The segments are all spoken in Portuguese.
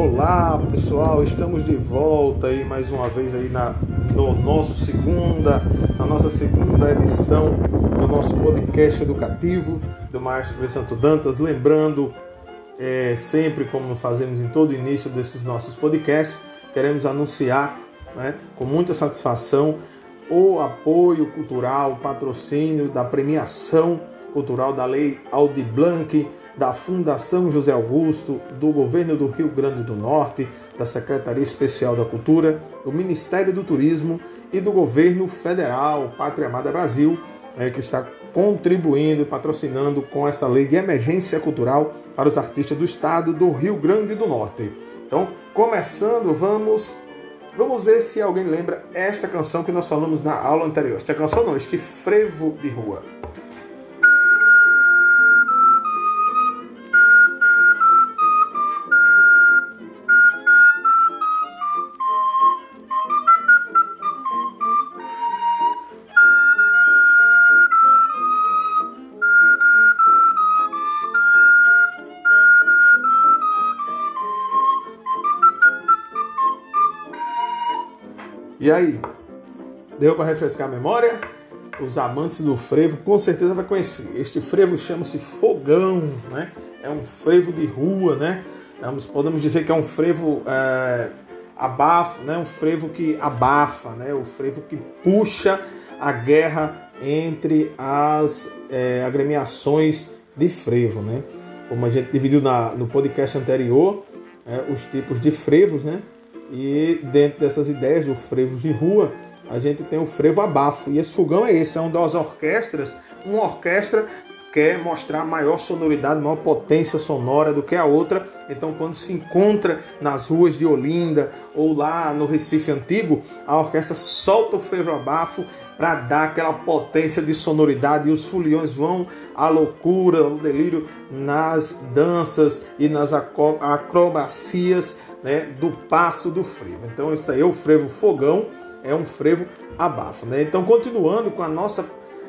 Olá pessoal, estamos de volta aí mais uma vez aí na no nosso segunda, na nossa segunda edição do nosso podcast educativo do Maestro Santo Dantas, lembrando é, sempre como fazemos em todo início desses nossos podcasts, queremos anunciar né, com muita satisfação o apoio cultural, o patrocínio da premiação cultural da Lei Aldi Blanc da Fundação José Augusto, do Governo do Rio Grande do Norte, da Secretaria Especial da Cultura, do Ministério do Turismo e do Governo Federal, Pátria Amada Brasil, é, que está contribuindo e patrocinando com essa lei de emergência cultural para os artistas do estado do Rio Grande do Norte. Então, começando, vamos vamos ver se alguém lembra esta canção que nós falamos na aula anterior. Esta canção não, este frevo de rua. E aí? Deu para refrescar a memória? Os amantes do frevo com certeza vai conhecer. Este frevo chama-se fogão, né? É um frevo de rua, né? podemos dizer que é um frevo é, abafo, né? Um frevo que abafa, né? O frevo que puxa a guerra entre as é, agremiações de frevo, né? Como a gente dividiu na, no podcast anterior, é, os tipos de frevos, né? E dentro dessas ideias do frevo de rua, a gente tem o frevo abafo. E esse fogão é esse, é uma das orquestras, uma orquestra quer mostrar maior sonoridade, maior potência sonora do que a outra. Então, quando se encontra nas ruas de Olinda ou lá no Recife Antigo, a orquestra solta o frevo abafo para dar aquela potência de sonoridade e os foliões vão à loucura, ao delírio nas danças e nas acrobacias né, do passo do frevo. Então, isso aí é o frevo fogão, é um frevo abafo. Né? Então, continuando com a nossa.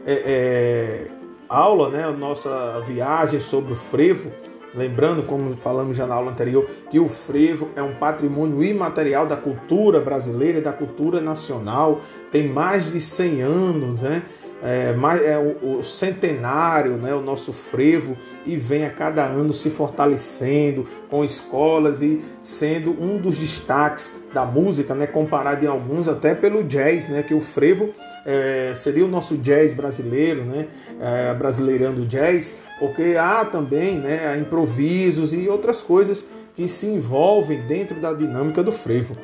É, é, aula, né, a nossa viagem sobre o frevo, lembrando, como falamos já na aula anterior, que o frevo é um patrimônio imaterial da cultura brasileira e da cultura nacional, tem mais de 100 anos, né? É, mais, é o, o, centenário, né, o nosso frevo, e vem a cada ano se fortalecendo com escolas e sendo um dos destaques da música, né, comparado em alguns até pelo jazz, né, que o frevo é, seria o nosso jazz brasileiro, né? É, brasileirando jazz, porque há também né, improvisos e outras coisas que se envolvem dentro da dinâmica do frevo.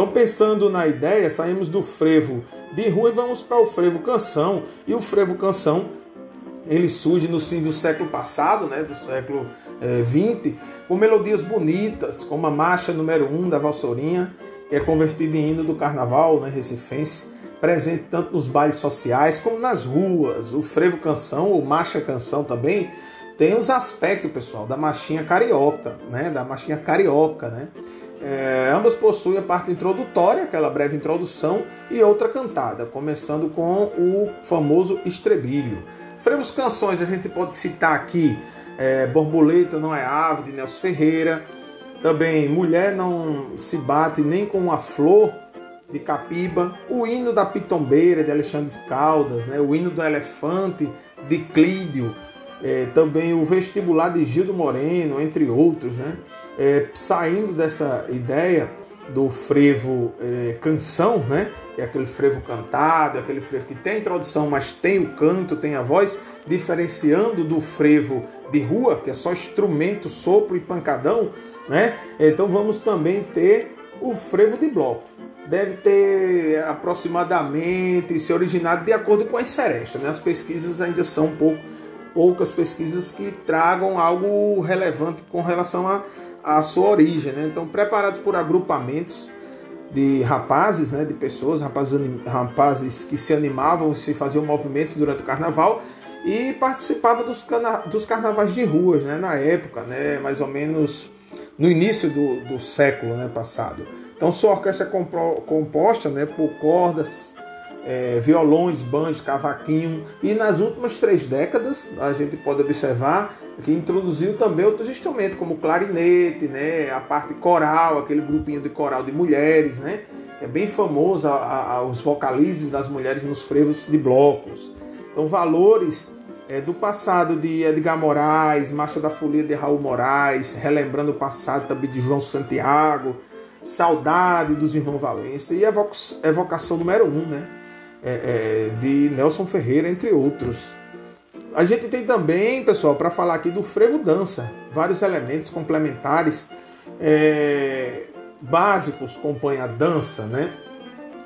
Então, pensando na ideia, saímos do frevo de rua e vamos para o frevo canção. E o frevo canção ele surge no fim do século passado, né, do século XX, é, com melodias bonitas, como a marcha número 1 um da Valsorinha, que é convertida em hino do carnaval né, recifense presente tanto nos bailes sociais como nas ruas. O frevo canção, ou marcha canção também, tem os aspectos, pessoal, da marchinha carioca, né? Da marchinha carioca, né? É, ambas possuem a parte introdutória, aquela breve introdução, e outra cantada, começando com o famoso estrebilho. Frevos canções, a gente pode citar aqui é, Borboleta Não é Ave, de Nelson Ferreira. Também Mulher Não Se Bate Nem com uma Flor, de Capiba, o hino da Pitombeira de Alexandre Caldas, né? o hino do Elefante de Clídio, é, também o vestibular de Gildo Moreno, entre outros, né? É, saindo dessa ideia do frevo é, canção, né? que é aquele frevo cantado, aquele frevo que tem introdução, mas tem o canto, tem a voz, diferenciando do frevo de rua, que é só instrumento, sopro e pancadão, né? Então vamos também ter o frevo de bloco deve ter aproximadamente se originado de acordo com as serestas. Né? As pesquisas ainda são um pouco, poucas pesquisas que tragam algo relevante com relação à sua origem. Né? Então, preparados por agrupamentos de rapazes, né, de pessoas, rapazes, rapazes que se animavam, se faziam movimentos durante o carnaval e participavam dos, dos carnavais de ruas, né, na época, né, mais ou menos no início do, do século né, passado. Então, sua orquestra é composta né, por cordas é, violões, banjos, cavaquinho. E nas últimas três décadas, a gente pode observar que introduziu também outros instrumentos, como clarinete, né, a parte coral, aquele grupinho de coral de mulheres, né, é bem famoso a, a, os vocalizes das mulheres nos frevos de blocos. Então, valores é, do passado de Edgar Moraes, Marcha da Folia de Raul Moraes, relembrando o passado também de João Santiago, Saudade dos Irmãos Valência e Evocação número um, né? É, é, de Nelson Ferreira, entre outros. A gente tem também, pessoal, para falar aqui do frevo dança, vários elementos complementares é, básicos compõem a dança, né?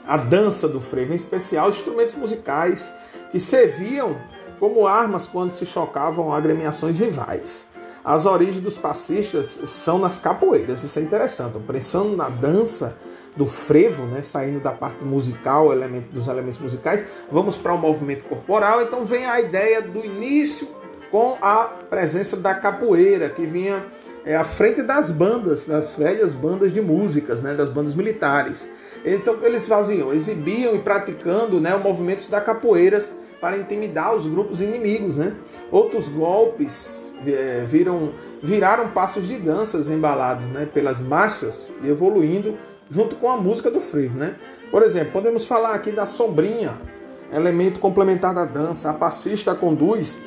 A dança do frevo, em especial instrumentos musicais que serviam como armas quando se chocavam agremiações rivais. As origens dos passistas são nas capoeiras, isso é interessante. Pensando na dança do frevo, né, saindo da parte musical, elemento, dos elementos musicais, vamos para o movimento corporal. Então vem a ideia do início com a presença da capoeira, que vinha é, à frente das bandas, das velhas bandas de músicas, né, das bandas militares. Então eles faziam? Exibiam e praticando né, o movimento da capoeira para intimidar os grupos inimigos. Né? Outros golpes é, viram, viraram passos de danças embalados né, pelas marchas evoluindo junto com a música do frevo. Né? Por exemplo, podemos falar aqui da sombrinha, elemento complementar da dança. A passista conduz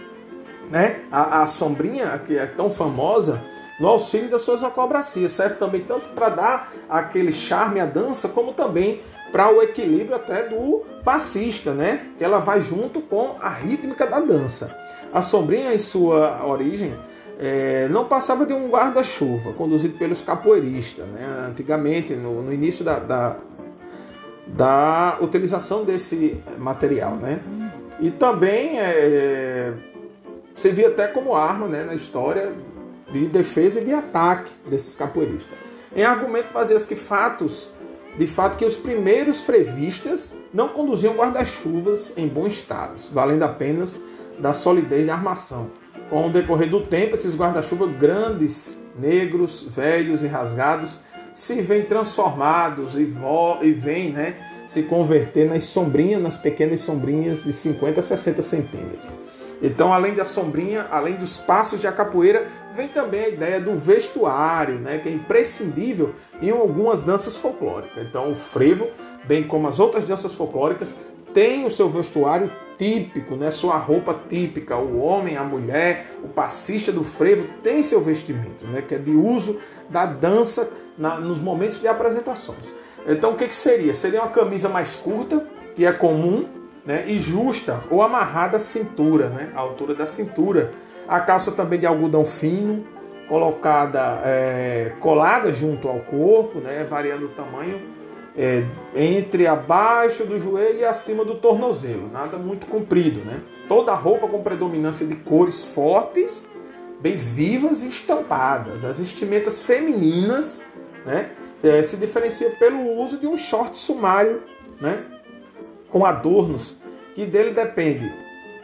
né, a, a sombrinha, que é tão famosa, no auxílio das suas acrobacias. Serve também tanto para dar aquele charme à dança, como também para o equilíbrio até do passista, né? Que ela vai junto com a rítmica da dança. A sombrinha, em sua origem, é, não passava de um guarda-chuva conduzido pelos capoeiristas, né? Antigamente, no, no início da, da, da, utilização desse material, né? E também é, servia até como arma né, na história de defesa e de ataque desses capoeiristas. Em argumento baseia-se que fatos, de fato que os primeiros frevistas não conduziam guarda-chuvas em bom estado, valendo apenas da solidez da armação. Com o decorrer do tempo, esses guarda-chuva grandes, negros, velhos e rasgados se vêm transformados e, vo e vêm né, se converter nas sombrinhas, nas pequenas sombrinhas de 50 a 60 centímetros. Então, além da sombrinha, além dos passos de capoeira, vem também a ideia do vestuário, né, que é imprescindível em algumas danças folclóricas. Então, o frevo, bem como as outras danças folclóricas, tem o seu vestuário típico, né, sua roupa típica. O homem, a mulher, o passista do frevo tem seu vestimento, né, que é de uso da dança na, nos momentos de apresentações. Então, o que, que seria? Seria uma camisa mais curta, que é comum, né, e justa ou amarrada à cintura, né, à altura da cintura. A calça também de algodão fino, colocada, é, colada junto ao corpo, né, variando o tamanho é, entre abaixo do joelho e acima do tornozelo, nada muito comprido. Né? Toda a roupa com predominância de cores fortes, bem vivas e estampadas. As vestimentas femininas né, é, se diferencia pelo uso de um short sumário, né, com adornos que dele depende,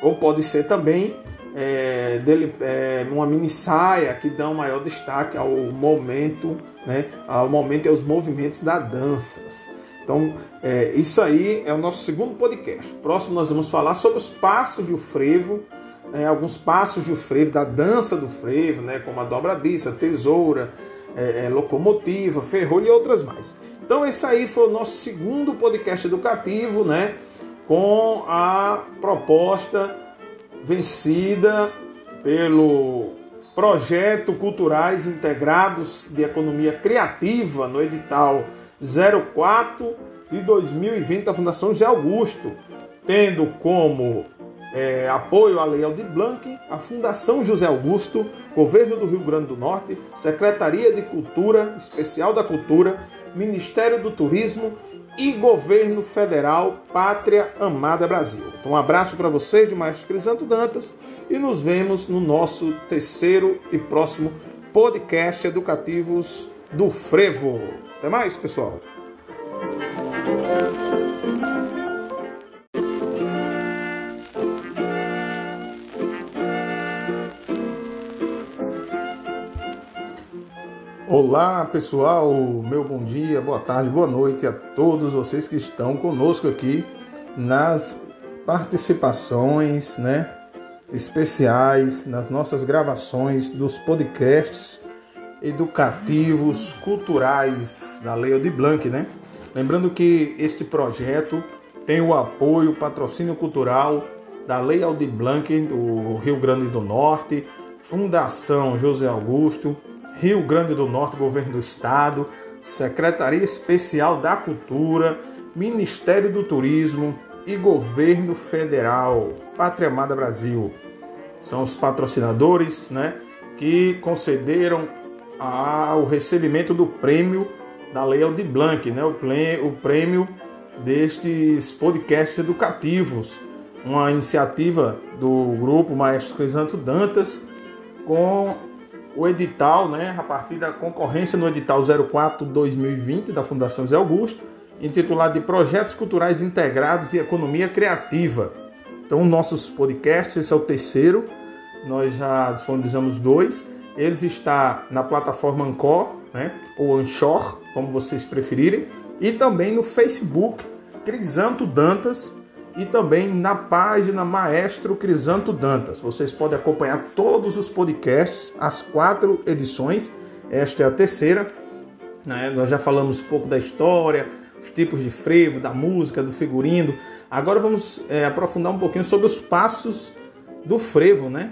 ou pode ser também é, dele é, uma mini saia que um maior destaque ao momento, né, ao momento e aos movimentos das danças. Então, é, isso aí é o nosso segundo podcast. Próximo nós vamos falar sobre os passos do frevo, né, alguns passos do frevo, da dança do frevo, né, como a dobradiça, a tesoura, é, é, locomotiva, ferrolho e outras mais. Então, esse aí foi o nosso segundo podcast educativo, né? Com a proposta vencida pelo Projeto Culturais Integrados de Economia Criativa no edital 04 de 2020 da Fundação José Augusto, tendo como é, apoio à Lei Aldir Blanc, a Fundação José Augusto, Governo do Rio Grande do Norte, Secretaria de Cultura, Especial da Cultura, Ministério do Turismo e Governo Federal Pátria Amada Brasil. Então, um abraço para vocês de Maestro Crisanto Dantas e nos vemos no nosso terceiro e próximo podcast educativos do Frevo. Até mais, pessoal! Olá pessoal, meu bom dia, boa tarde, boa noite a todos vocês que estão conosco aqui nas participações, né, especiais, nas nossas gravações dos podcasts educativos, culturais da Lei de Blanc, né? Lembrando que este projeto tem o apoio, o patrocínio cultural da Lei Aldir Blanc do Rio Grande do Norte, Fundação José Augusto, Rio Grande do Norte, Governo do Estado, Secretaria Especial da Cultura, Ministério do Turismo e Governo Federal, Pátria Amada Brasil. São os patrocinadores né, que concederam ao recebimento do prêmio da Lei Aldir Blanc, né, o prêmio destes podcasts educativos, uma iniciativa do grupo Maestro Crisanto Dantas com o edital, né, a partir da concorrência no edital 04-2020 da Fundação Zé Augusto, intitulado de Projetos Culturais Integrados de Economia Criativa. Então, nossos podcasts, esse é o terceiro, nós já disponibilizamos dois. Eles está na plataforma Ancor, né, ou Anchor, como vocês preferirem, e também no Facebook Crisanto Dantas e também na página Maestro Crisanto Dantas. Vocês podem acompanhar todos os podcasts, as quatro edições. Esta é a terceira. Né? Nós já falamos um pouco da história, os tipos de frevo, da música, do figurino. Agora vamos é, aprofundar um pouquinho sobre os passos do frevo, né?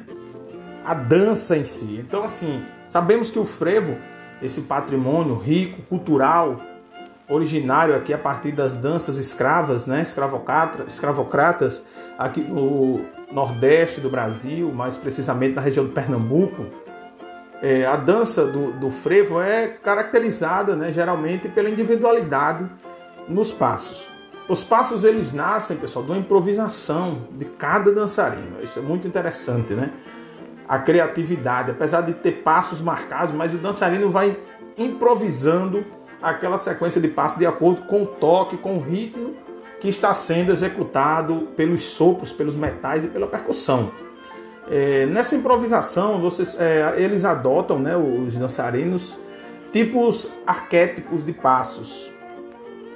A dança em si. Então, assim, sabemos que o frevo, esse patrimônio rico, cultural, originário aqui a partir das danças escravas, né, escravocratas, aqui no nordeste do Brasil, mais precisamente na região do Pernambuco. É, a dança do, do, frevo é caracterizada né, geralmente pela individualidade nos passos. Os passos eles nascem, pessoal, de uma improvisação de cada dançarino. Isso é muito interessante, né? A criatividade, apesar de ter passos marcados, mas o dançarino vai improvisando aquela sequência de passos de acordo com o toque, com o ritmo que está sendo executado pelos sopros, pelos metais e pela percussão. É, nessa improvisação, vocês, é, eles adotam, né, os dançarinos, tipos arquétipos de passos.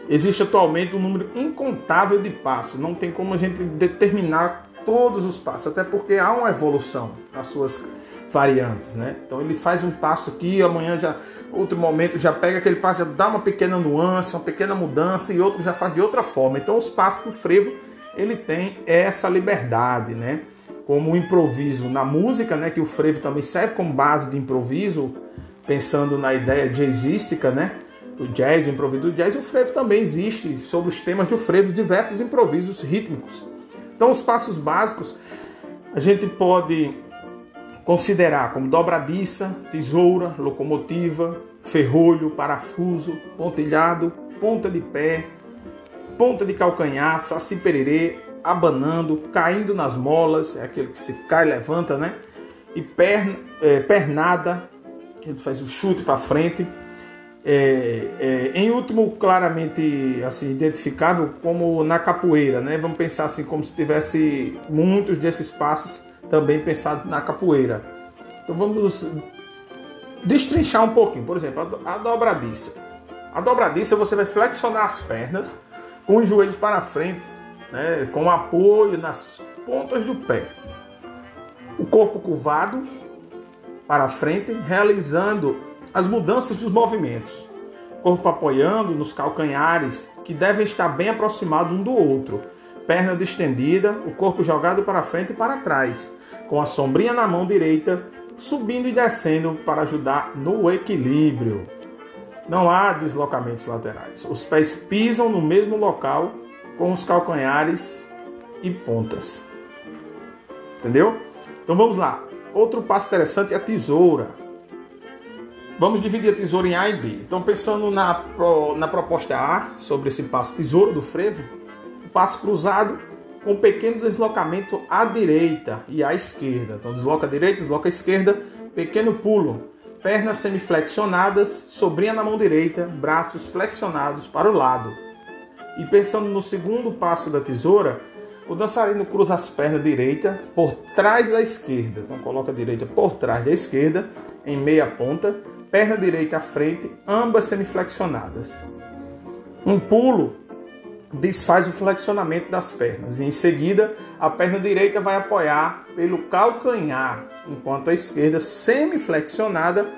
Existe atualmente um número incontável de passos, não tem como a gente determinar todos os passos, até porque há uma evolução nas suas variantes, né? Então ele faz um passo aqui, amanhã já outro momento já pega aquele passo, já dá uma pequena nuance, uma pequena mudança e outro já faz de outra forma. Então os passos do frevo ele tem essa liberdade, né? Como o improviso na música, né? Que o frevo também serve como base de improviso, pensando na ideia jazzística, né? Do jazz, o improviso do jazz, o frevo também existe sobre os temas do frevo diversos improvisos rítmicos. Então os passos básicos a gente pode considerar como dobradiça, tesoura, locomotiva, ferrolho, parafuso, pontilhado, ponta de pé, ponta de calcanhar, saci pererê, abanando, caindo nas molas, é aquele que se cai levanta, né? E perna, é, pernada, que ele faz o chute para frente. É, é, em último, claramente assim identificável como na capoeira, né? Vamos pensar assim como se tivesse muitos desses passos também pensado na capoeira. Então vamos destrinchar um pouquinho. Por exemplo, a dobradiça. A dobradiça você vai flexionar as pernas com os joelhos para frente, né, com apoio nas pontas do pé. O corpo curvado para frente, realizando as mudanças dos movimentos. Corpo apoiando nos calcanhares, que devem estar bem aproximados um do outro, perna distendida, o corpo jogado para frente e para trás, com a sombrinha na mão direita, subindo e descendo para ajudar no equilíbrio. Não há deslocamentos laterais. Os pés pisam no mesmo local com os calcanhares e pontas. Entendeu? Então vamos lá. Outro passo interessante é a tesoura. Vamos dividir a tesoura em A e B. Então, pensando na, na proposta A, sobre esse passo tesoura do frevo, passo cruzado com pequeno deslocamento à direita e à esquerda. Então desloca a direita, desloca a esquerda, pequeno pulo, pernas semiflexionadas, sobrinha na mão direita, braços flexionados para o lado. E pensando no segundo passo da tesoura, o dançarino cruza as pernas direita por trás da esquerda. Então coloca a direita por trás da esquerda, em meia ponta, perna direita à frente, ambas semiflexionadas. Um pulo desfaz o flexionamento das pernas. E em seguida, a perna direita vai apoiar pelo calcanhar, enquanto a esquerda, semi-flexionada,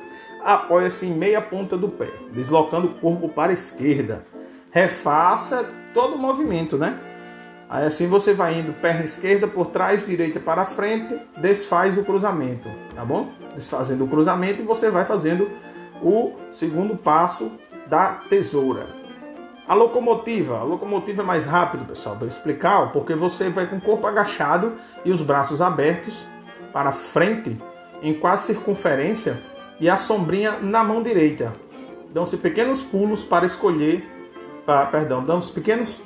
apoia-se em meia ponta do pé, deslocando o corpo para a esquerda. Refaça todo o movimento, né? Aí assim você vai indo perna esquerda por trás, direita para frente, desfaz o cruzamento, tá bom? Desfazendo o cruzamento e você vai fazendo o segundo passo da tesoura. A locomotiva, a locomotiva é mais rápido, pessoal, para explicar, porque você vai com o corpo agachado e os braços abertos para frente em quase circunferência e a sombrinha na mão direita. Dão-se pequenos pulos para escolher, para, perdão, dão-se pequenos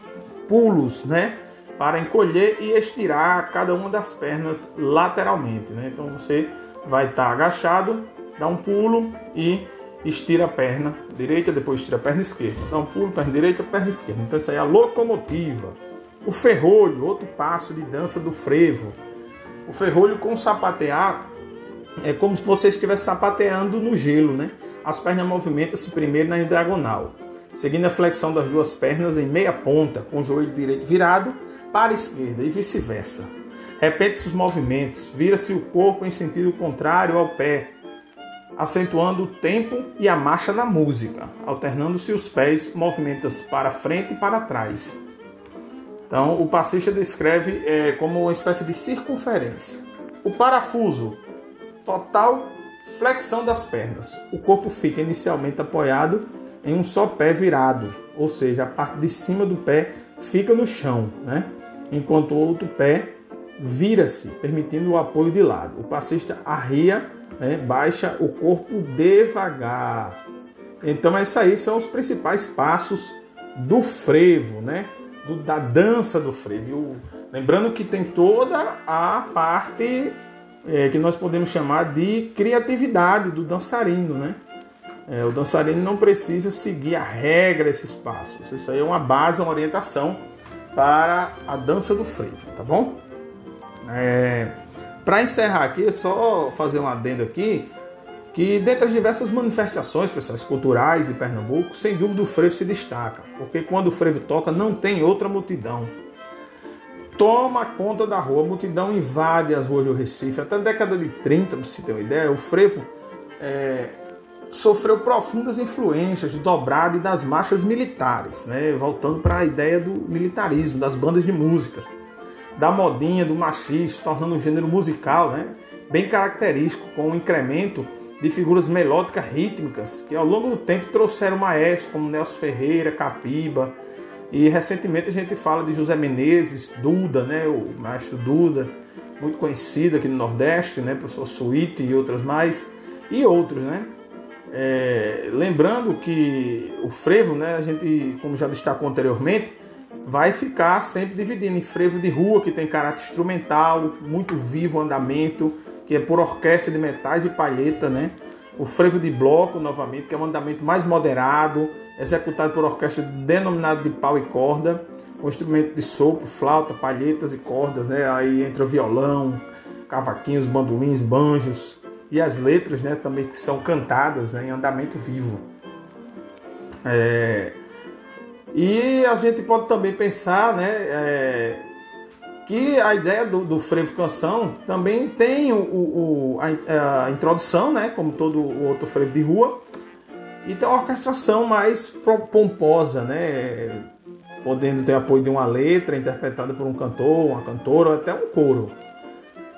pulos, né, para encolher e estirar cada uma das pernas lateralmente, né? Então você vai estar tá agachado, dá um pulo e estira a perna direita, depois estira a perna esquerda. Dá um pulo, perna direita, perna esquerda. Então isso aí é a locomotiva. O ferrolho, outro passo de dança do frevo. O ferrolho com sapatear é como se você estivesse sapateando no gelo, né? As pernas movimentam-se primeiro na diagonal, seguindo a flexão das duas pernas em meia ponta, com o joelho direito virado para a esquerda e vice-versa. Repete-se os movimentos, vira-se o corpo em sentido contrário ao pé, acentuando o tempo e a marcha na música, alternando-se os pés, movimentos para frente e para trás. Então, o passista descreve é, como uma espécie de circunferência. O parafuso, total flexão das pernas. O corpo fica inicialmente apoiado em um só pé virado, ou seja, a parte de cima do pé fica no chão, né? enquanto o outro pé vira-se, permitindo o apoio de lado. O passista arria né, baixa o corpo devagar. Então, esses aí são os principais passos do frevo, né? Do, da dança do frevo. Lembrando que tem toda a parte é, que nós podemos chamar de criatividade do dançarino, né? É, o dançarino não precisa seguir a regra esses passos. Isso aí é uma base, uma orientação para a dança do frevo, tá bom? É, para encerrar aqui, é só fazer um adendo aqui, que dentre as diversas manifestações pessoas, culturais de Pernambuco, sem dúvida o frevo se destaca, porque quando o frevo toca não tem outra multidão. Toma conta da rua, a multidão invade as ruas do Recife. Até a década de 30, para você ter uma ideia, o frevo é, sofreu profundas influências do dobrado e das marchas militares, né? voltando para a ideia do militarismo, das bandas de música da modinha, do machismo, tornando um gênero musical né, bem característico, com um incremento de figuras melódicas rítmicas que ao longo do tempo trouxeram maestros como Nelson Ferreira, Capiba, e recentemente a gente fala de José Menezes, Duda, né, o maestro Duda, muito conhecido aqui no Nordeste, né, professor Suíte e outras mais, e outros, né. É, lembrando que o frevo, né, a gente, como já destacou anteriormente, vai ficar sempre dividindo em frevo de rua, que tem caráter instrumental, muito vivo andamento, que é por orquestra de metais e palheta, né? O frevo de bloco, novamente, que é um andamento mais moderado, executado por orquestra denominada de pau e corda, com instrumento de sopro, flauta, palhetas e cordas, né? Aí entra violão, cavaquinhos, bandolins, banjos e as letras, né? Também que são cantadas, né? Em andamento vivo. É... E a gente pode também pensar né, é, que a ideia do, do frevo canção também tem o, o, a, a, introdução, né, como todo o outro frevo de rua, e tem uma orquestração mais pomposa, né, podendo ter apoio de uma letra interpretada por um cantor, uma cantora ou até um coro.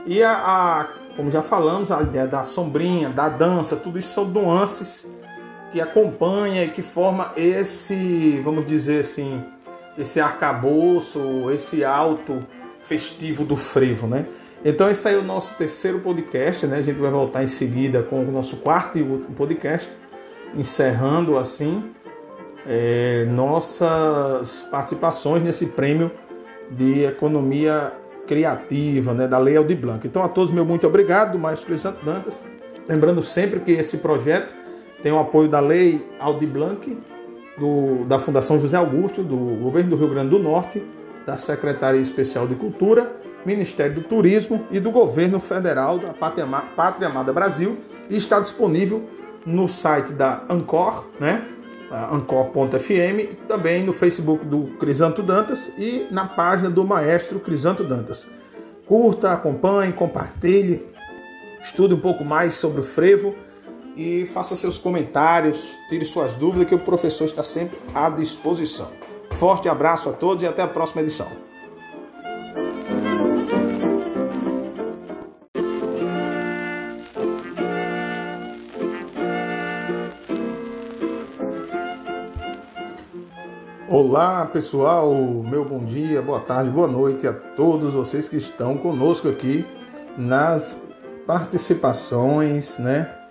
E a, a como já falamos, a ideia da sombrinha, da dança, tudo isso são nuances que acompanha e que forma esse, vamos dizer assim, esse arcabouço, esse alto festivo do frevo, né? Então esse aí é o nosso terceiro podcast, né? A gente vai voltar em seguida com o nosso quarto e último podcast, encerrando assim é, nossas participações nesse prêmio de economia criativa, né? Da Lei Aldir Blanc. Então a todos meu muito obrigado, Maestro Cristiano Dantas. Lembrando sempre que esse projeto tem o apoio da Lei Aldi Blanc, do, da Fundação José Augusto, do Governo do Rio Grande do Norte, da Secretaria Especial de Cultura, Ministério do Turismo e do Governo Federal da Pátria, Pátria Amada Brasil e está disponível no site da Ancor, né? ancor.fm, também no Facebook do Crisanto Dantas e na página do Maestro Crisanto Dantas. Curta, acompanhe, compartilhe, estude um pouco mais sobre o frevo e faça seus comentários, tire suas dúvidas, que o professor está sempre à disposição. Forte abraço a todos e até a próxima edição. Olá pessoal, meu bom dia, boa tarde, boa noite a todos vocês que estão conosco aqui nas participações, né,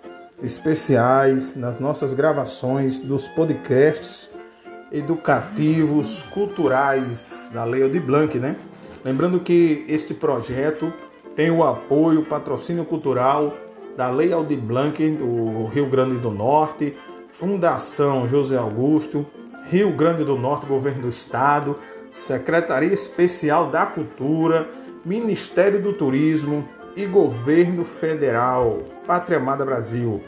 especiais, nas nossas gravações dos podcasts educativos, culturais da Lei de Blanc, né? Lembrando que este projeto tem o apoio, patrocínio cultural da Lei Aldir Blanc do Rio Grande do Norte, Fundação José Augusto, Rio Grande do Norte, Governo do Estado, Secretaria Especial da Cultura, Ministério do Turismo e Governo Federal, Pátria Amada Brasil.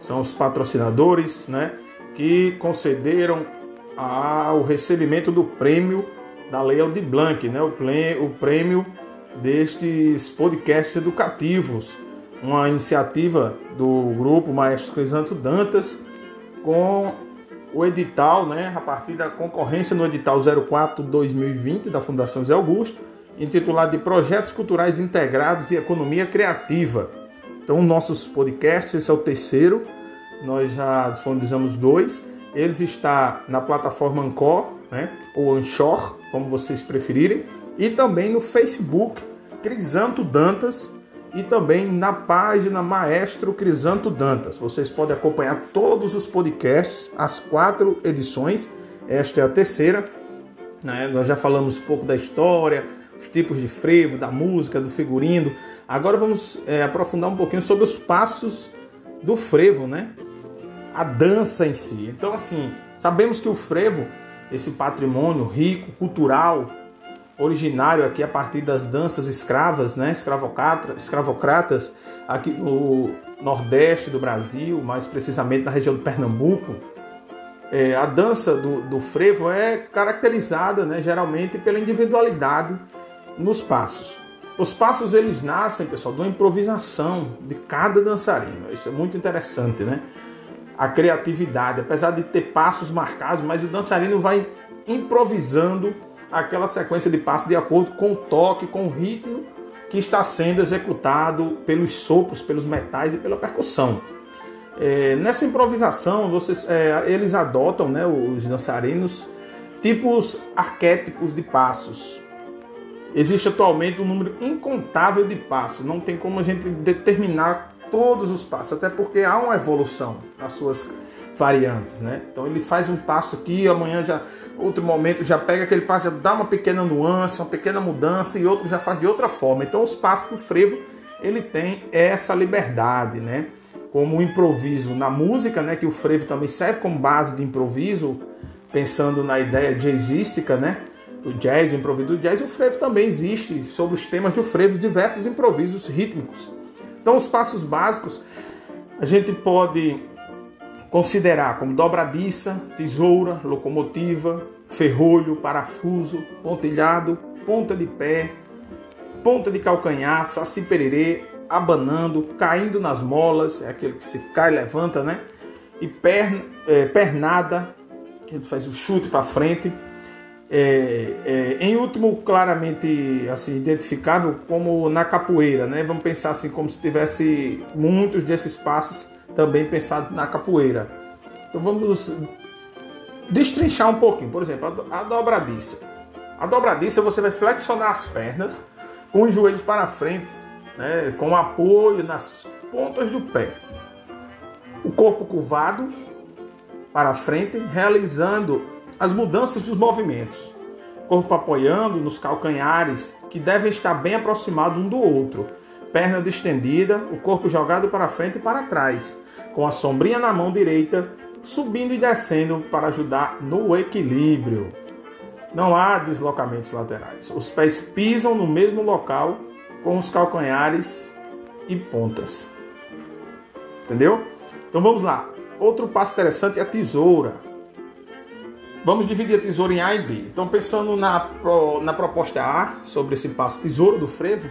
São os patrocinadores né, que concederam ao recebimento do prêmio da Lei Aldir Blanc, né, o prêmio destes podcasts educativos, uma iniciativa do grupo Maestro Crisanto Dantas com o edital, né, a partir da concorrência no edital 04-2020 da Fundação Zé Augusto, intitulado de Projetos Culturais Integrados de Economia Criativa. Então, nossos podcasts, esse é o terceiro, nós já disponibilizamos dois. Eles está na plataforma Ancor, né, ou Anchor, como vocês preferirem, e também no Facebook Crisanto Dantas, e também na página Maestro Crisanto Dantas. Vocês podem acompanhar todos os podcasts, as quatro edições. Esta é a terceira. Né? Nós já falamos um pouco da história, os tipos de frevo, da música, do figurino. Agora vamos é, aprofundar um pouquinho sobre os passos do frevo, né? A dança em si. Então, assim, sabemos que o frevo, esse patrimônio rico, cultural, originário aqui a partir das danças escravas, né, escravocratas, aqui no nordeste do Brasil, mais precisamente na região de Pernambuco. É, a dança do, do, frevo é caracterizada né, geralmente pela individualidade nos passos. Os passos eles nascem, pessoal, de uma improvisação de cada dançarino. Isso é muito interessante, né? A criatividade, apesar de ter passos marcados, mas o dançarino vai improvisando aquela sequência de passos de acordo com o toque, com o ritmo que está sendo executado pelos sopros, pelos metais e pela percussão. É, nessa improvisação, vocês, é, eles adotam, né, os dançarinos, tipos arquétipos de passos. Existe atualmente um número incontável de passos, não tem como a gente determinar todos os passos, até porque há uma evolução nas suas variantes, né? Então ele faz um passo aqui, amanhã já outro momento já pega aquele passo, já dá uma pequena nuance, uma pequena mudança e outro já faz de outra forma. Então os passos do frevo ele tem essa liberdade, né? Como o improviso na música, né? Que o frevo também serve como base de improviso, pensando na ideia jazzística, né? Do jazz, do improviso do jazz, o frevo também existe sobre os temas do frevo diversos improvisos rítmicos. Então os passos básicos a gente pode considerar como dobradiça, tesoura, locomotiva, ferrolho, parafuso, pontilhado, ponta de pé, ponta de calcanhar, saci pererê, abanando, caindo nas molas, é aquele que se cai e levanta, né? E perna, é, pernada, que ele faz o chute para frente. É, é, em último, claramente assim, identificável como na capoeira, né? Vamos pensar assim como se tivesse muitos desses passos também pensado na capoeira. Então vamos destrinchar um pouquinho. Por exemplo, a dobradiça. A dobradiça você vai flexionar as pernas com os joelhos para frente, né, com apoio nas pontas do pé. O corpo curvado para frente, realizando as mudanças dos movimentos. Corpo apoiando nos calcanhares, que devem estar bem aproximados um do outro perna distendida, o corpo jogado para frente e para trás, com a sombrinha na mão direita, subindo e descendo para ajudar no equilíbrio. Não há deslocamentos laterais. Os pés pisam no mesmo local com os calcanhares e pontas. Entendeu? Então vamos lá. Outro passo interessante é a tesoura. Vamos dividir a tesoura em A e B. Então, pensando na, na proposta A, sobre esse passo tesoura do frevo,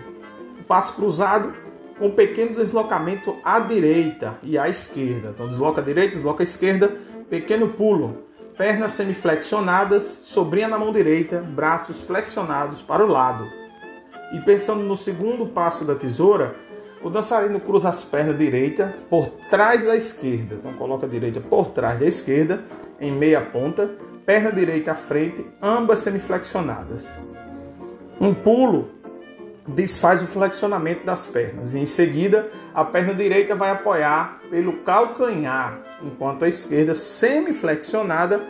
o passo cruzado com pequeno deslocamento à direita e à esquerda. Então, desloca a direita, desloca a esquerda, pequeno pulo, pernas semiflexionadas, sobrinha na mão direita, braços flexionados para o lado. E pensando no segundo passo da tesoura, o dançarino cruza as pernas direita por trás da esquerda. Então coloca a direita por trás da esquerda, em meia ponta, perna direita à frente, ambas semiflexionadas. Um pulo desfaz o flexionamento das pernas e em seguida a perna direita vai apoiar pelo calcanhar, enquanto a esquerda semiflexionada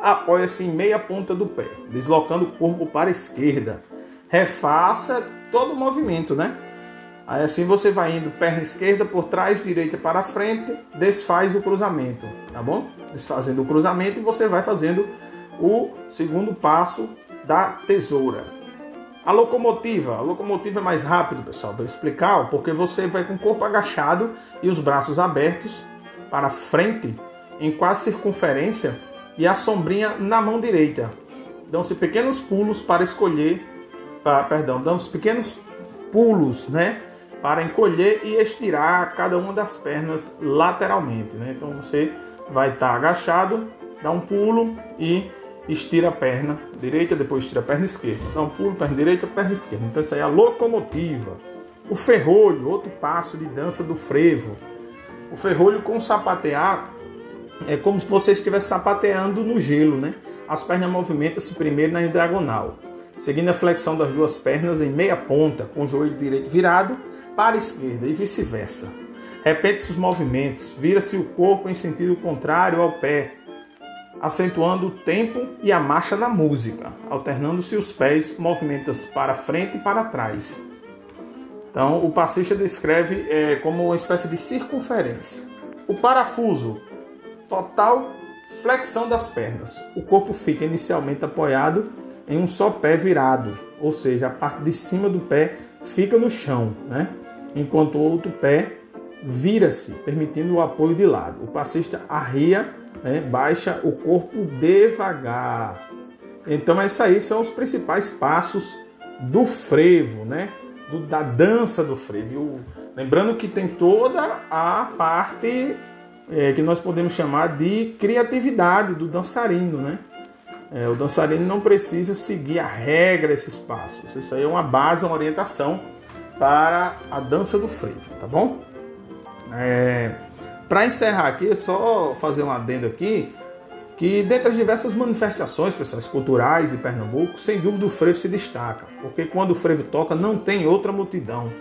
apoia-se em meia ponta do pé, deslocando o corpo para a esquerda. Refaça todo o movimento, né? Aí assim você vai indo perna esquerda por trás, direita para frente, desfaz o cruzamento, tá bom? Desfazendo o cruzamento e você vai fazendo o segundo passo da tesoura. A locomotiva, a locomotiva é mais rápido, pessoal, para explicar, porque você vai com o corpo agachado e os braços abertos para frente em quase circunferência e a sombrinha na mão direita. Dão-se pequenos pulos para escolher, para, perdão, dão-se pequenos pulos, né? para encolher e estirar cada uma das pernas lateralmente. Né? Então você vai estar tá agachado, dá um pulo e estira a perna direita, depois estira a perna esquerda. Dá um pulo, perna direita, perna esquerda. Então isso aí é a locomotiva. O ferrolho, outro passo de dança do frevo. O ferrolho com sapatear é como se você estivesse sapateando no gelo, né? As pernas movimentam-se primeiro na diagonal, seguindo a flexão das duas pernas em meia ponta, com o joelho direito virado para a esquerda e vice-versa. Repete-se os movimentos, vira-se o corpo em sentido contrário ao pé, acentuando o tempo e a marcha na música, alternando-se os pés, movimentos para frente e para trás. Então, o passista descreve é, como uma espécie de circunferência. O parafuso, total flexão das pernas. O corpo fica inicialmente apoiado em um só pé virado, ou seja, a parte de cima do pé fica no chão, né? enquanto o outro pé vira-se, permitindo o apoio de lado. O passista arria, né, baixa o corpo devagar. Então, esses aí são os principais passos do frevo, né? Do, da dança do frevo. Lembrando que tem toda a parte é, que nós podemos chamar de criatividade do dançarino, né? É, o dançarino não precisa seguir a regra esses passos. Isso aí é uma base, uma orientação para a dança do frevo, tá bom? É, para encerrar aqui, só fazer um adendo aqui que dentre as diversas manifestações pessoais culturais de Pernambuco, sem dúvida o frevo se destaca, porque quando o frevo toca não tem outra multidão.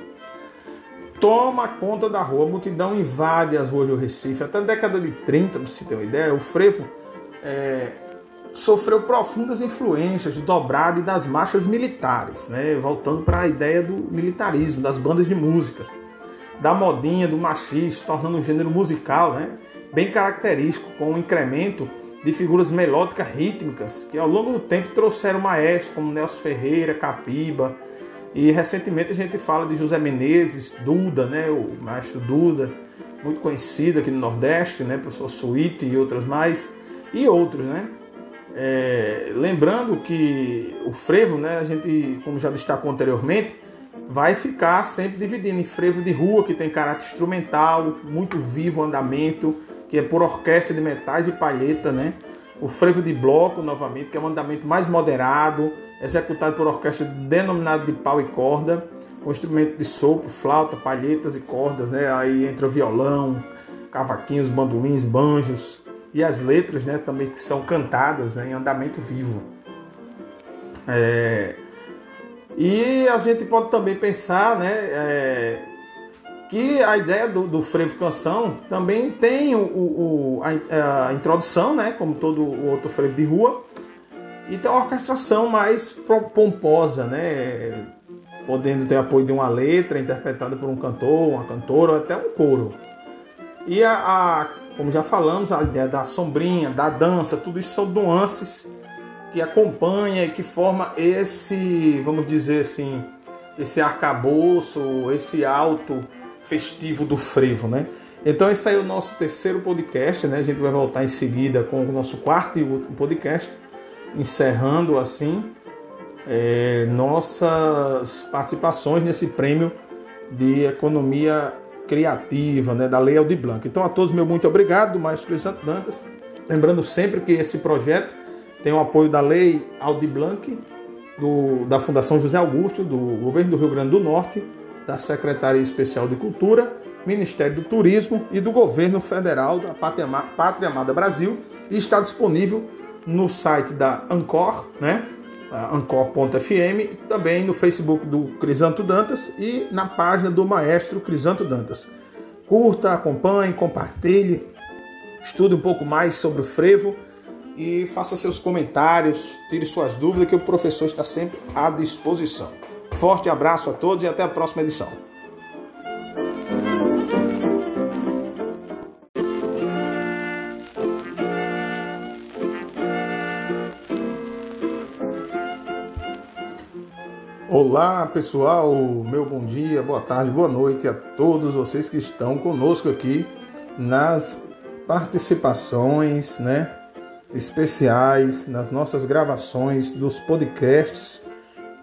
Toma conta da rua, a multidão invade as ruas do Recife. Até a década de 30, para você ter uma ideia, o frevo é, sofreu profundas influências do dobrado e das marchas militares, né? voltando para a ideia do militarismo, das bandas de música, da modinha, do machismo, tornando um gênero musical né? bem característico, com um incremento de figuras melódicas rítmicas que ao longo do tempo trouxeram maestros como Nelson Ferreira, Capiba, e recentemente a gente fala de José Menezes, Duda, né? o maestro Duda, muito conhecido aqui no Nordeste, né? professor Suíte e outras mais, e outros, né? É, lembrando que o frevo, né, a gente, como já destacou anteriormente, vai ficar sempre dividindo em frevo de rua, que tem caráter instrumental, muito vivo o andamento, que é por orquestra de metais e palheta, né? O frevo de bloco, novamente, que é um andamento mais moderado, executado por orquestra denominada de pau e corda, com instrumento de sopro, flauta, palhetas e cordas, né? Aí entra violão, cavaquinhos, bandolins, banjos, e as letras né, também que são cantadas né, em andamento vivo. É, e a gente pode também pensar né, é, que a ideia do, do, frevo canção também tem o, o, a, a, introdução, né, como todo o outro frevo de rua, e tem uma orquestração mais pomposa, né, podendo ter apoio de uma letra interpretada por um cantor, uma cantora ou até um coro. E a, a como já falamos, a ideia da sombrinha, da dança, tudo isso são nuances que acompanha e que forma esse, vamos dizer assim, esse arcabouço, esse alto festivo do frevo, né? Então esse aí é o nosso terceiro podcast, né? A gente vai voltar em seguida com o nosso quarto e último podcast, encerrando assim é, nossas participações nesse prêmio de economia criativa, né, da Lei Aldir Blanc. Então a todos meu muito obrigado, Maestro Luiz Santos Dantas. Lembrando sempre que esse projeto tem o apoio da Lei Aldir Blanc, do, da Fundação José Augusto, do Governo do Rio Grande do Norte, da Secretaria Especial de Cultura, Ministério do Turismo e do Governo Federal da Pátria, Pátria Amada Brasil e está disponível no site da Ancor, né? ancor.fm, também no Facebook do Crisanto Dantas e na página do Maestro Crisanto Dantas. Curta, acompanhe, compartilhe, estude um pouco mais sobre o frevo e faça seus comentários, tire suas dúvidas, que o professor está sempre à disposição. Forte abraço a todos e até a próxima edição. Olá pessoal, meu bom dia, boa tarde, boa noite a todos vocês que estão conosco aqui nas participações, né, especiais, nas nossas gravações dos podcasts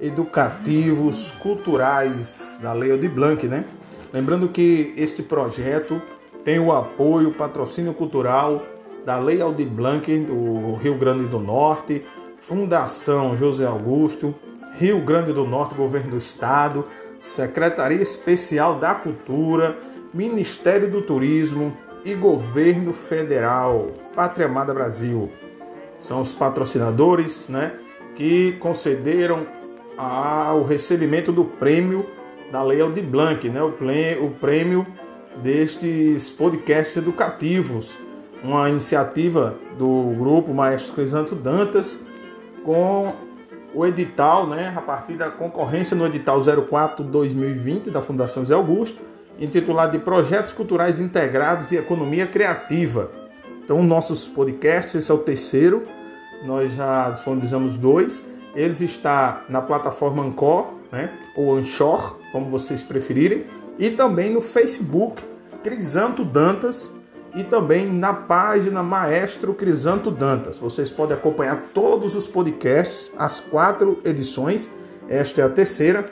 educativos, culturais da Lei de Blanc, né? Lembrando que este projeto tem o apoio, patrocínio cultural da Lei Aldir Blanc do Rio Grande do Norte, Fundação José Augusto, Rio Grande do Norte, Governo do Estado, Secretaria Especial da Cultura, Ministério do Turismo e Governo Federal, Pátria Amada Brasil. São os patrocinadores né, que concederam o recebimento do prêmio da Lei Aldir Blanc, né, o prêmio destes podcasts educativos, uma iniciativa do grupo Maestro Crisanto Dantas com o edital, né, a partir da concorrência no edital 04-2020 da Fundação Zé Augusto, intitulado de Projetos Culturais Integrados de Economia Criativa. Então, nossos podcasts, esse é o terceiro, nós já disponibilizamos dois. Eles está na plataforma Ancor, né, ou Anchor, como vocês preferirem, e também no Facebook Crisanto Dantas e também na página Maestro Crisanto Dantas. Vocês podem acompanhar todos os podcasts, as quatro edições. Esta é a terceira.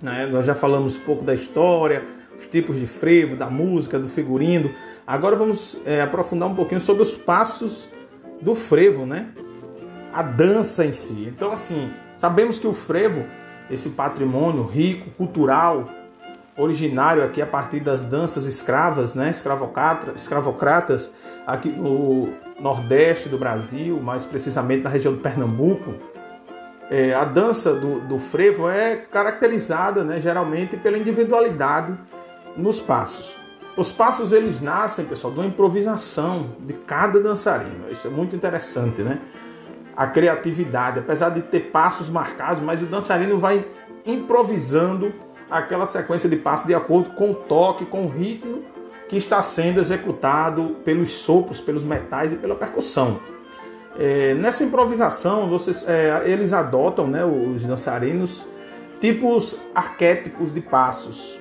Né? Nós já falamos um pouco da história, os tipos de frevo, da música, do figurino. Agora vamos é, aprofundar um pouquinho sobre os passos do frevo, né? A dança em si. Então, assim, sabemos que o frevo, esse patrimônio rico, cultural, originário aqui a partir das danças escravas, né, escravocratas, aqui no nordeste do Brasil, mais precisamente na região de Pernambuco. É, a dança do, do, frevo é caracterizada né, geralmente pela individualidade nos passos. Os passos eles nascem, pessoal, de uma improvisação de cada dançarino. Isso é muito interessante, né? A criatividade, apesar de ter passos marcados, mas o dançarino vai improvisando aquela sequência de passos de acordo com o toque, com o ritmo que está sendo executado pelos sopros, pelos metais e pela percussão. É, nessa improvisação, vocês, é, eles adotam, né, os dançarinos, tipos arquétipos de passos.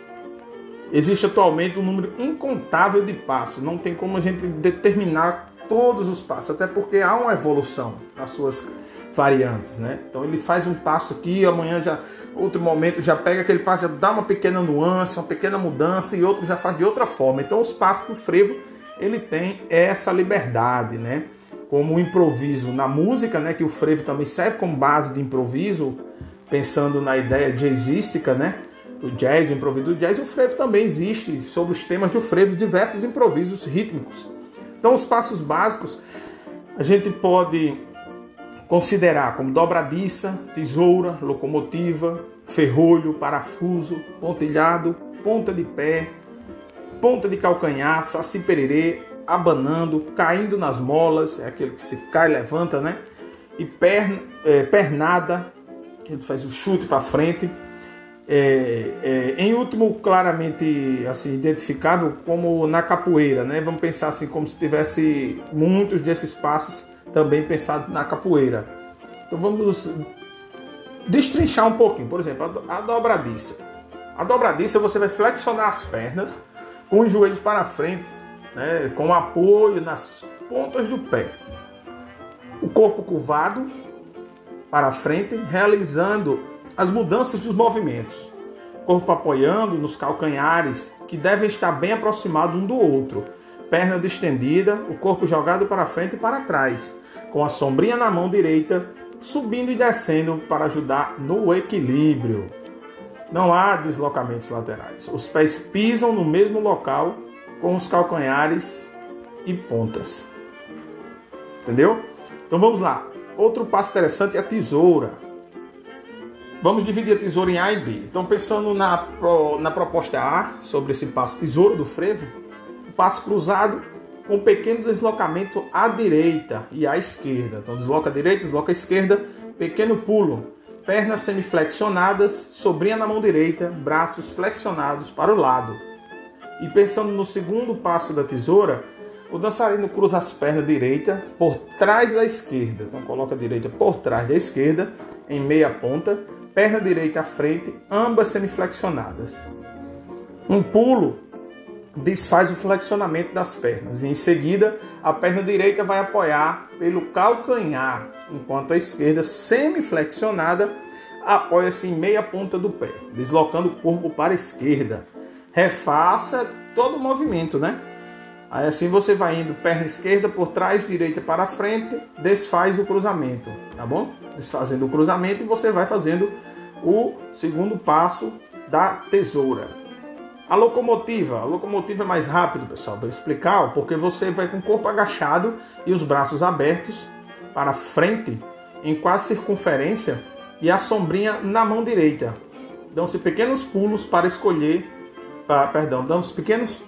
Existe atualmente um número incontável de passos, não tem como a gente determinar todos os passos, até porque há uma evolução nas suas variantes, né? Então ele faz um passo aqui, amanhã já outro momento já pega aquele passo, já dá uma pequena nuance, uma pequena mudança e outro já faz de outra forma. Então os passos do frevo ele tem essa liberdade, né? Como o improviso na música, né? Que o frevo também serve como base de improviso, pensando na ideia jazzística, né? Do jazz, o improviso do jazz, o frevo também existe sobre os temas do frevo diversos improvisos rítmicos. Então os passos básicos a gente pode considerar como dobradiça, tesoura, locomotiva, ferrolho, parafuso, pontilhado, ponta de pé, ponta de calcanhar, saci pererê, abanando, caindo nas molas, é aquele que se cai levanta, né? E perna, é, pernada, que ele faz o chute para frente. É, é, em último, claramente assim identificável como na capoeira, né? Vamos pensar assim como se tivesse muitos desses passos também pensado na capoeira. Então vamos destrinchar um pouquinho. Por exemplo, a dobradiça. A dobradiça você vai flexionar as pernas com os joelhos para frente, né, com apoio nas pontas do pé. O corpo curvado, para frente, realizando as mudanças dos movimentos. Corpo apoiando nos calcanhares, que devem estar bem aproximados um do outro. Perna distendida, o corpo jogado para frente e para trás, com a sombrinha na mão direita, subindo e descendo para ajudar no equilíbrio. Não há deslocamentos laterais. Os pés pisam no mesmo local com os calcanhares e pontas. Entendeu? Então vamos lá. Outro passo interessante é a tesoura. Vamos dividir a tesoura em A e B. Então, pensando na, na proposta A, sobre esse passo tesoura do frevo, o passo cruzado com pequeno deslocamento à direita e à esquerda. Então, desloca a direita, desloca a esquerda, pequeno pulo, pernas semiflexionadas, sobrinha na mão direita, braços flexionados para o lado. E pensando no segundo passo da tesoura, o dançarino cruza as pernas direita por trás da esquerda. Então coloca a direita por trás da esquerda, em meia ponta, perna direita à frente, ambas semiflexionadas. Um pulo desfaz o flexionamento das pernas em seguida a perna direita vai apoiar pelo calcanhar, enquanto a esquerda semiflexionada apoia-se em meia ponta do pé, deslocando o corpo para a esquerda. Refaça todo o movimento, né? Aí assim você vai indo perna esquerda por trás, direita para frente, desfaz o cruzamento, tá bom? Desfazendo o cruzamento e você vai fazendo o segundo passo da tesoura. A locomotiva, a locomotiva é mais rápido, pessoal, para explicar, porque você vai com o corpo agachado e os braços abertos para frente em quase circunferência e a sombrinha na mão direita. Dão-se pequenos pulos para escolher, para, perdão, dão-se pequenos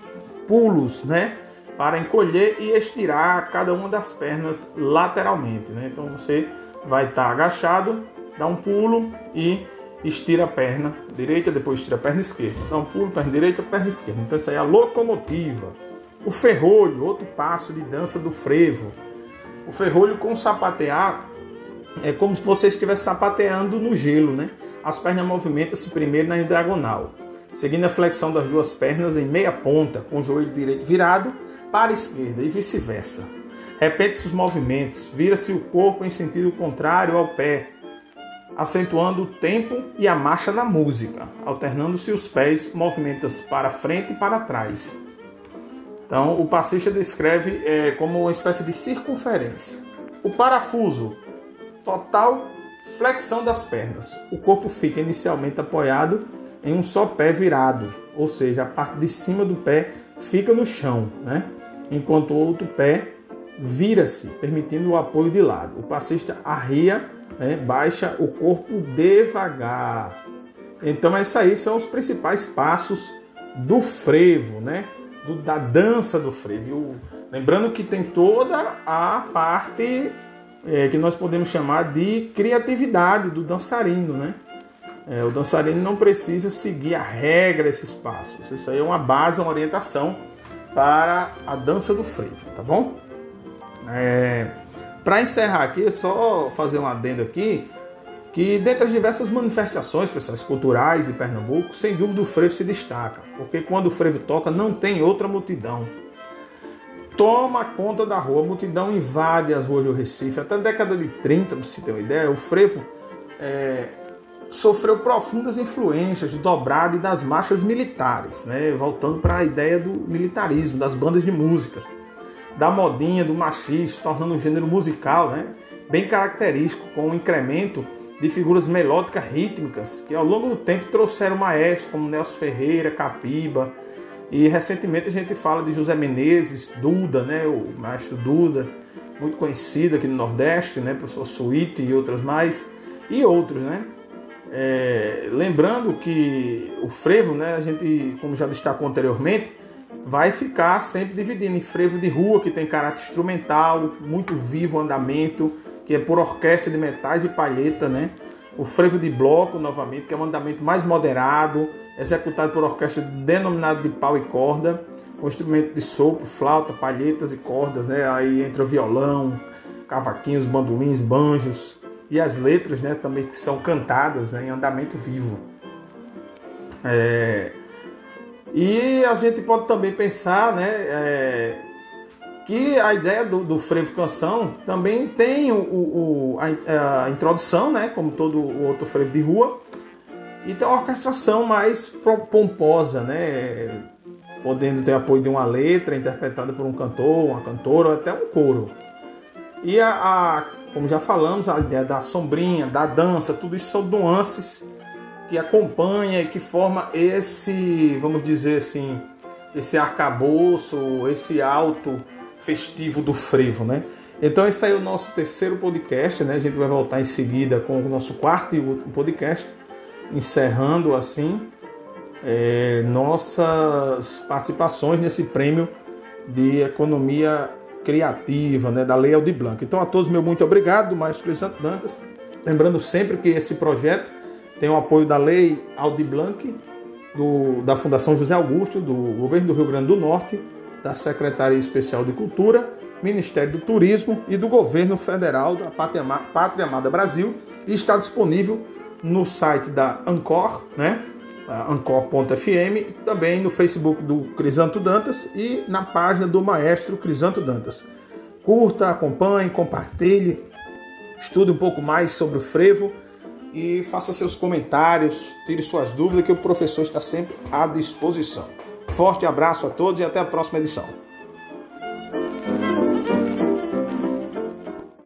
pulos, né? para encolher e estirar cada uma das pernas lateralmente. Né? Então você vai estar tá agachado, dá um pulo e estira a perna direita, depois estira a perna esquerda. Dá um pulo, perna direita, perna esquerda. Então isso aí é a locomotiva. O ferrolho, outro passo de dança do frevo. O ferrolho com sapatear é como se você estivesse sapateando no gelo, né? As pernas movimentam-se primeiro na diagonal, seguindo a flexão das duas pernas em meia ponta, com o joelho direito virado para a esquerda e vice-versa. Repete-se os movimentos, vira-se o corpo em sentido contrário ao pé, acentuando o tempo e a marcha na música, alternando-se os pés, movimentos para frente e para trás. Então, o passista descreve é, como uma espécie de circunferência. O parafuso, total flexão das pernas. O corpo fica inicialmente apoiado em um só pé virado, ou seja, a parte de cima do pé fica no chão, né? enquanto o outro pé vira-se, permitindo o apoio de lado. O passista arria, né? baixa o corpo devagar. Então, esses aí são os principais passos do frevo, né? Do, da dança do frevo. O, lembrando que tem toda a parte é, que nós podemos chamar de criatividade do dançarino, né? É, o dançarino não precisa seguir a regra esses passos. Isso aí é uma base, uma orientação para a dança do frevo, tá bom? É, para encerrar aqui, só fazer um adendo aqui que dentre as diversas manifestações pessoais culturais de Pernambuco, sem dúvida o frevo se destaca, porque quando o frevo toca não tem outra multidão. Toma conta da rua, a multidão invade as ruas do Recife. Até a década de 30, para você ter uma ideia, o frevo é, sofreu profundas influências do dobrado e das marchas militares, né? voltando para a ideia do militarismo, das bandas de música, da modinha, do machismo, tornando um gênero musical né? bem característico, com um incremento de figuras melódicas rítmicas que ao longo do tempo trouxeram maestros como Nelson Ferreira, Capiba, e recentemente a gente fala de José Menezes, Duda, né? o maestro Duda, muito conhecido aqui no Nordeste, né? professor Suíte e outras mais, e outros, né? É, lembrando que o frevo, né, a gente, como já destacou anteriormente, vai ficar sempre dividindo em frevo de rua, que tem caráter instrumental, muito vivo andamento, que é por orquestra de metais e palheta, né? O frevo de bloco, novamente, que é um andamento mais moderado, executado por orquestra denominada de pau e corda, com instrumento de sopro, flauta, palhetas e cordas, né? Aí entra violão, cavaquinhos, bandolins, banjos, e as letras né, também que são cantadas né, em andamento vivo. É, e a gente pode também pensar né, é, que a ideia do, do frevo canção também tem o, o a, a, introdução, né, como todo o outro frevo de rua, e tem uma orquestração mais pomposa, né, podendo ter apoio de uma letra interpretada por um cantor, uma cantora ou até um coro. E a, a como já falamos, a ideia da sombrinha, da dança, tudo isso são nuances que acompanha e que forma esse, vamos dizer assim, esse arcabouço, esse alto festivo do frevo, né? Então esse aí é o nosso terceiro podcast, né? A gente vai voltar em seguida com o nosso quarto e último podcast, encerrando assim é, nossas participações nesse prêmio de economia criativa, né, da Lei Aldir Blanc. Então a todos meu muito obrigado, Maestro Crisanto Dantas. Lembrando sempre que esse projeto tem o apoio da Lei Aldir Blanc, do, da Fundação José Augusto, do Governo do Rio Grande do Norte, da Secretaria Especial de Cultura, Ministério do Turismo e do Governo Federal da Pátria, Pátria Amada Brasil e está disponível no site da Ancor, né? ancor.fm, também no Facebook do Crisanto Dantas e na página do Maestro Crisanto Dantas. Curta, acompanhe, compartilhe, estude um pouco mais sobre o frevo e faça seus comentários, tire suas dúvidas, que o professor está sempre à disposição. Forte abraço a todos e até a próxima edição.